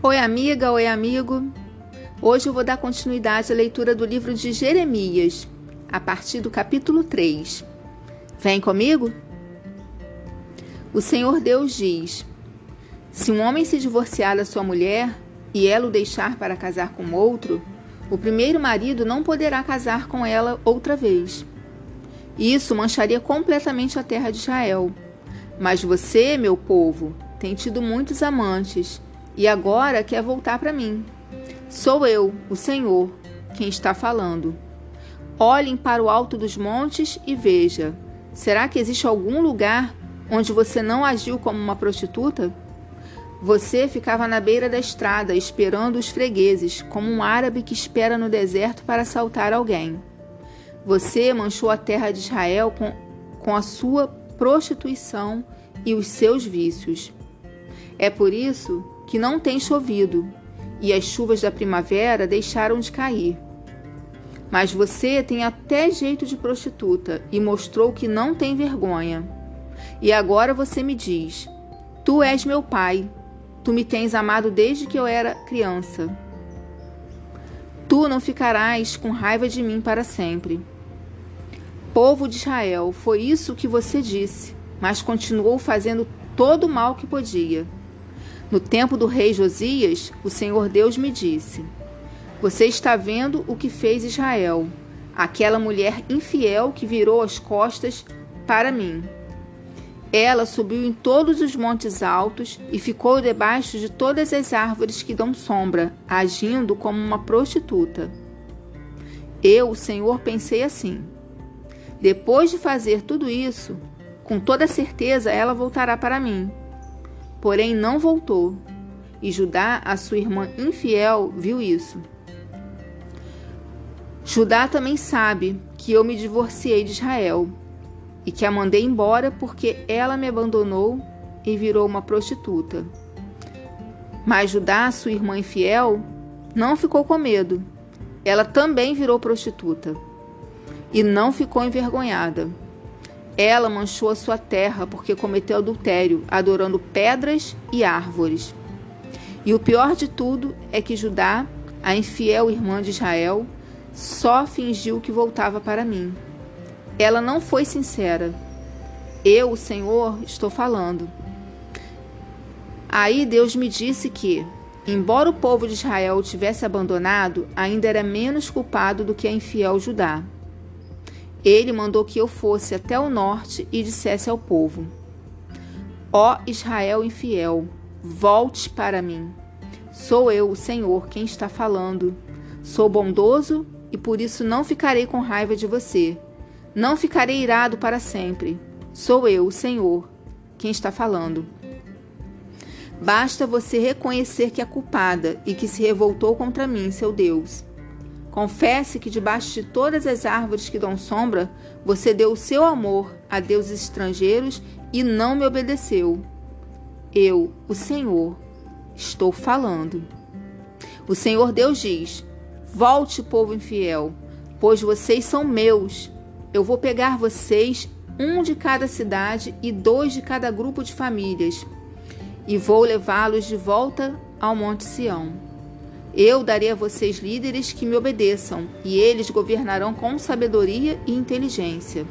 Oi, amiga, oi, amigo. Hoje eu vou dar continuidade à leitura do livro de Jeremias, a partir do capítulo 3. Vem comigo? O Senhor Deus diz: Se um homem se divorciar da sua mulher e ela o deixar para casar com outro, o primeiro marido não poderá casar com ela outra vez. Isso mancharia completamente a terra de Israel. Mas você, meu povo, tem tido muitos amantes e agora quer voltar para mim. Sou eu, o Senhor, quem está falando. Olhem para o alto dos montes e veja: será que existe algum lugar onde você não agiu como uma prostituta? Você ficava na beira da estrada esperando os fregueses, como um árabe que espera no deserto para assaltar alguém. Você manchou a terra de Israel com, com a sua prostituição e os seus vícios. É por isso que não tem chovido, e as chuvas da primavera deixaram de cair. Mas você tem até jeito de prostituta e mostrou que não tem vergonha. E agora você me diz: Tu és meu pai, tu me tens amado desde que eu era criança. Tu não ficarás com raiva de mim para sempre. Povo de Israel, foi isso que você disse, mas continuou fazendo todo o mal que podia. No tempo do rei Josias, o Senhor Deus me disse: Você está vendo o que fez Israel, aquela mulher infiel que virou as costas para mim. Ela subiu em todos os montes altos e ficou debaixo de todas as árvores que dão sombra, agindo como uma prostituta. Eu, o Senhor, pensei assim: depois de fazer tudo isso, com toda certeza ela voltará para mim Porém, não voltou. E Judá, a sua irmã infiel, viu isso. Judá também sabe que eu me divorciei de Israel e que a mandei embora porque ela me abandonou e virou uma prostituta. Mas Judá, sua irmã infiel, não ficou com medo. Ela também virou prostituta e não ficou envergonhada. Ela manchou a sua terra porque cometeu adultério, adorando pedras e árvores. E o pior de tudo é que Judá, a infiel irmã de Israel, só fingiu que voltava para mim. Ela não foi sincera. Eu, o Senhor, estou falando. Aí Deus me disse que, embora o povo de Israel o tivesse abandonado, ainda era menos culpado do que a infiel Judá. Ele mandou que eu fosse até o norte e dissesse ao povo: Ó Israel infiel, volte para mim. Sou eu, o Senhor, quem está falando. Sou bondoso e por isso não ficarei com raiva de você. Não ficarei irado para sempre. Sou eu, o Senhor, quem está falando. Basta você reconhecer que é culpada e que se revoltou contra mim, seu Deus. Confesse que debaixo de todas as árvores que dão sombra, você deu o seu amor a deuses estrangeiros e não me obedeceu. Eu, o Senhor, estou falando. O Senhor Deus diz: Volte, povo infiel, pois vocês são meus. Eu vou pegar vocês, um de cada cidade e dois de cada grupo de famílias, e vou levá-los de volta ao Monte Sião. Eu darei a vocês líderes que me obedeçam, e eles governarão com sabedoria e inteligência.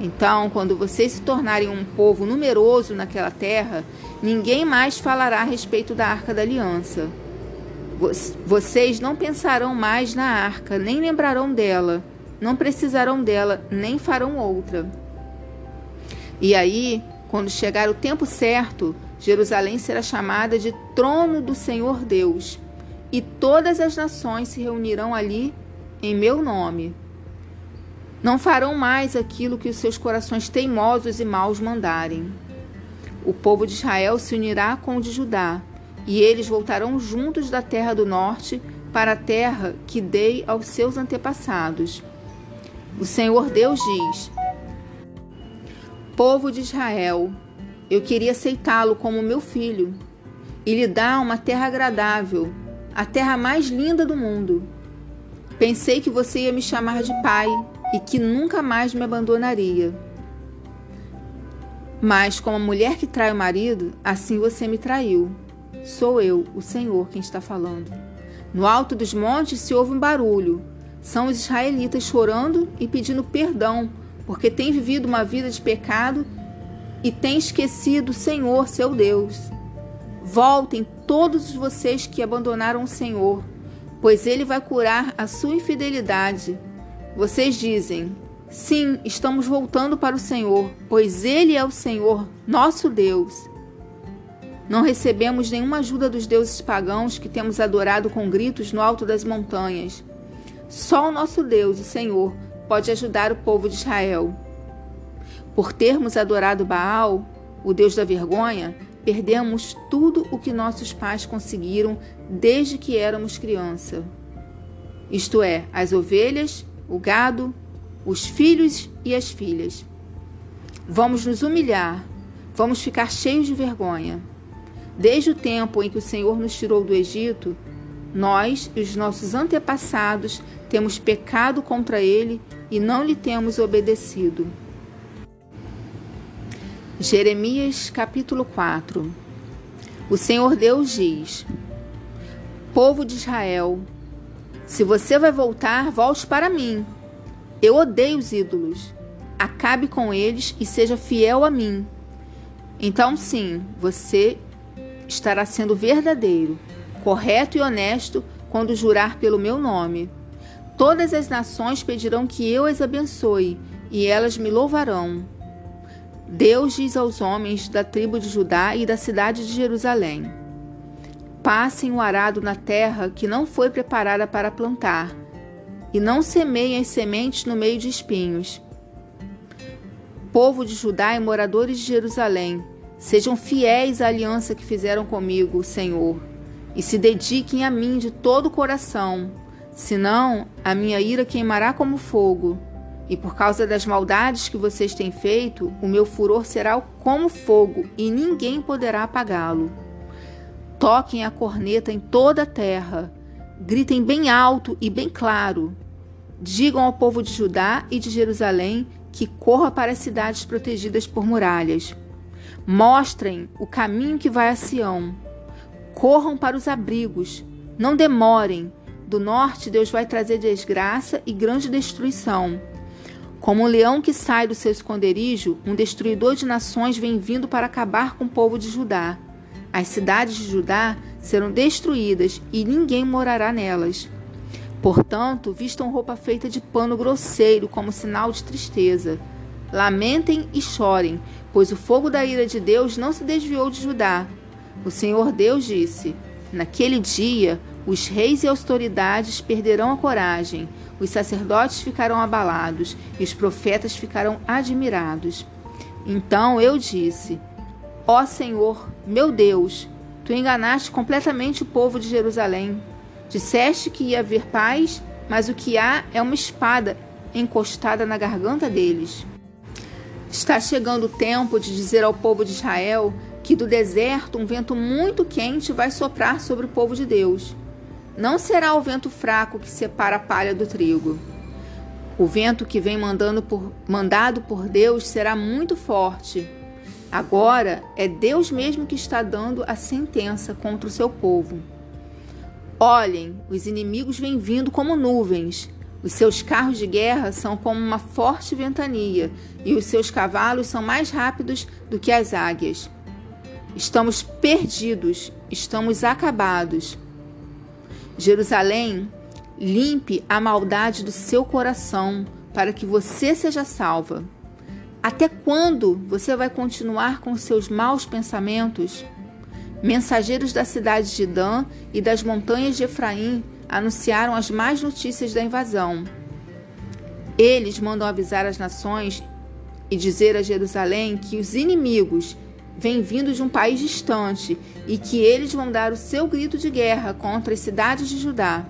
Então, quando vocês se tornarem um povo numeroso naquela terra, ninguém mais falará a respeito da arca da aliança. Vocês não pensarão mais na arca, nem lembrarão dela, não precisarão dela, nem farão outra. E aí, quando chegar o tempo certo, Jerusalém será chamada de trono do Senhor Deus e todas as nações se reunirão ali em meu nome. Não farão mais aquilo que os seus corações teimosos e maus mandarem. O povo de Israel se unirá com o de Judá, e eles voltarão juntos da terra do norte para a terra que dei aos seus antepassados. O Senhor Deus diz: Povo de Israel, eu queria aceitá-lo como meu filho e lhe dar uma terra agradável a terra mais linda do mundo. Pensei que você ia me chamar de pai e que nunca mais me abandonaria. Mas, como a mulher que trai o marido, assim você me traiu. Sou eu, o Senhor, quem está falando. No alto dos montes se ouve um barulho. São os israelitas chorando e pedindo perdão, porque têm vivido uma vida de pecado e têm esquecido o Senhor, seu Deus. Voltem todos vocês que abandonaram o Senhor, pois ele vai curar a sua infidelidade. Vocês dizem: Sim, estamos voltando para o Senhor, pois ele é o Senhor, nosso Deus. Não recebemos nenhuma ajuda dos deuses pagãos que temos adorado com gritos no alto das montanhas. Só o nosso Deus, o Senhor, pode ajudar o povo de Israel. Por termos adorado Baal, o Deus da vergonha, perdemos tudo o que nossos pais conseguiram desde que éramos criança. Isto é, as ovelhas, o gado, os filhos e as filhas. Vamos nos humilhar, vamos ficar cheios de vergonha. Desde o tempo em que o Senhor nos tirou do Egito, nós e os nossos antepassados temos pecado contra ele e não lhe temos obedecido. Jeremias capítulo 4 O Senhor Deus diz: Povo de Israel, se você vai voltar, volte para mim. Eu odeio os ídolos. Acabe com eles e seja fiel a mim. Então, sim, você estará sendo verdadeiro, correto e honesto quando jurar pelo meu nome. Todas as nações pedirão que eu as abençoe, e elas me louvarão. Deus diz aos homens da tribo de Judá e da cidade de Jerusalém: Passem o arado na terra que não foi preparada para plantar, e não semeiem as sementes no meio de espinhos. Povo de Judá e moradores de Jerusalém, Sejam fiéis à aliança que fizeram comigo, Senhor, e se dediquem a mim de todo o coração. Senão, a minha ira queimará como fogo, e por causa das maldades que vocês têm feito, o meu furor será como fogo, e ninguém poderá apagá-lo. Toquem a corneta em toda a terra, gritem bem alto e bem claro. Digam ao povo de Judá e de Jerusalém que corra para as cidades protegidas por muralhas Mostrem o caminho que vai a Sião. Corram para os abrigos. Não demorem. Do norte, Deus vai trazer desgraça e grande destruição. Como um leão que sai do seu esconderijo, um destruidor de nações vem vindo para acabar com o povo de Judá. As cidades de Judá serão destruídas e ninguém morará nelas. Portanto, vistam roupa feita de pano grosseiro como sinal de tristeza. Lamentem e chorem, pois o fogo da ira de Deus não se desviou de Judá. O Senhor Deus disse: Naquele dia, os reis e autoridades perderão a coragem, os sacerdotes ficarão abalados e os profetas ficarão admirados. Então eu disse: Ó Senhor, meu Deus, tu enganaste completamente o povo de Jerusalém. Disseste que ia haver paz, mas o que há é uma espada encostada na garganta deles. Está chegando o tempo de dizer ao povo de Israel que do deserto um vento muito quente vai soprar sobre o povo de Deus. Não será o vento fraco que separa a palha do trigo. O vento que vem por, mandado por Deus será muito forte. Agora é Deus mesmo que está dando a sentença contra o seu povo. Olhem, os inimigos vêm vindo como nuvens. Os seus carros de guerra são como uma forte ventania, e os seus cavalos são mais rápidos do que as águias. Estamos perdidos, estamos acabados. Jerusalém, limpe a maldade do seu coração para que você seja salva. Até quando você vai continuar com seus maus pensamentos? Mensageiros da cidade de Dan e das montanhas de Efraim anunciaram as más notícias da invasão. Eles mandam avisar as nações e dizer a Jerusalém que os inimigos vêm vindo de um país distante e que eles vão dar o seu grito de guerra contra as cidades de Judá.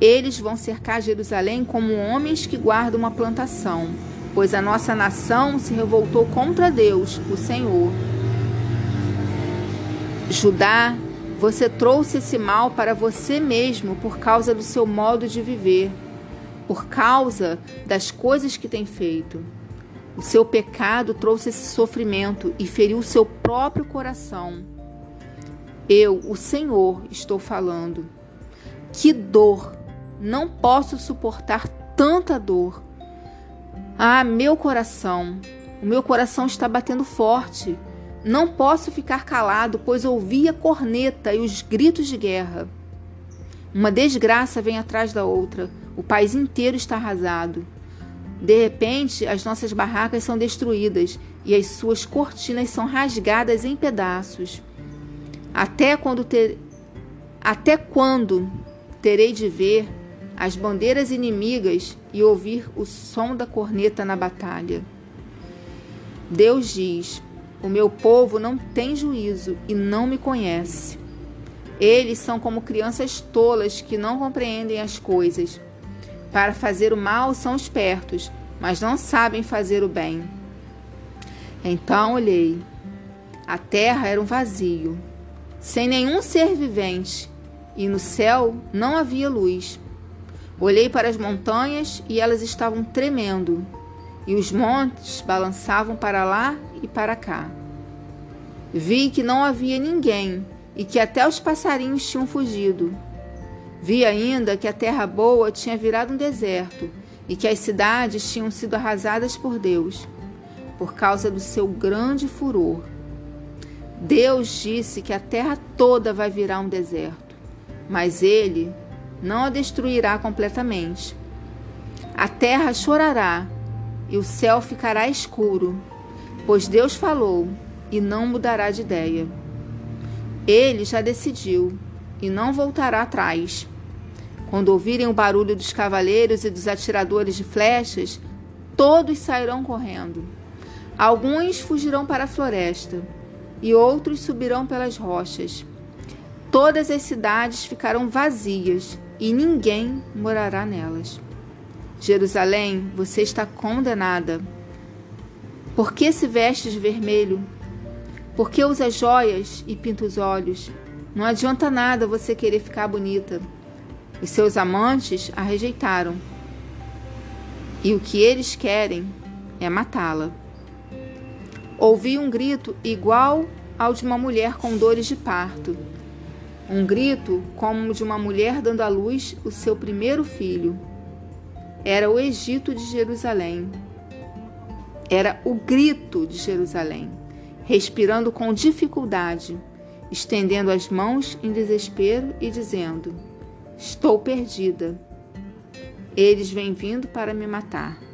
Eles vão cercar Jerusalém como homens que guardam uma plantação, pois a nossa nação se revoltou contra Deus, o Senhor. Judá você trouxe esse mal para você mesmo por causa do seu modo de viver, por causa das coisas que tem feito. O seu pecado trouxe esse sofrimento e feriu o seu próprio coração. Eu, o Senhor, estou falando. Que dor! Não posso suportar tanta dor. Ah, meu coração! O meu coração está batendo forte. Não posso ficar calado, pois ouvi a corneta e os gritos de guerra. Uma desgraça vem atrás da outra. O país inteiro está arrasado. De repente, as nossas barracas são destruídas e as suas cortinas são rasgadas em pedaços. Até quando ter... até quando terei de ver as bandeiras inimigas e ouvir o som da corneta na batalha? Deus diz: O meu povo não tem juízo e não me conhece. Eles são como crianças tolas que não compreendem as coisas. Para fazer o mal são espertos, mas não sabem fazer o bem. Então olhei. A terra era um vazio, sem nenhum ser vivente, e no céu não havia luz. Olhei para as montanhas e elas estavam tremendo e os montes balançavam para lá e para cá. Vi que não havia ninguém e que até os passarinhos tinham fugido. Vi ainda que a terra boa tinha virado um deserto e que as cidades tinham sido arrasadas por Deus, por causa do seu grande furor. Deus disse que a terra toda vai virar um deserto, mas ele não a destruirá completamente. A terra chorará e o céu ficará escuro, pois Deus falou e não mudará de ideia. Ele já decidiu e não voltará atrás. Quando ouvirem o barulho dos cavaleiros e dos atiradores de flechas, todos sairão correndo. Alguns fugirão para a floresta e outros subirão pelas rochas. Todas as cidades ficarão vazias e ninguém morará nelas. Jerusalém, você está condenada. Por que se veste de vermelho? Por que usa joias e pinta os olhos? Não adianta nada você querer ficar bonita. Os seus amantes a rejeitaram. E o que eles querem é matá-la. Ouvi um grito igual ao de uma mulher com dores de parto. Um grito como de uma mulher dando à luz o seu primeiro filho era o Egito de Jerusalém. Era o grito de Jerusalém, respirando com dificuldade, estendendo as mãos em desespero e dizendo: Estou perdida. Eles vêm vindo para me matar.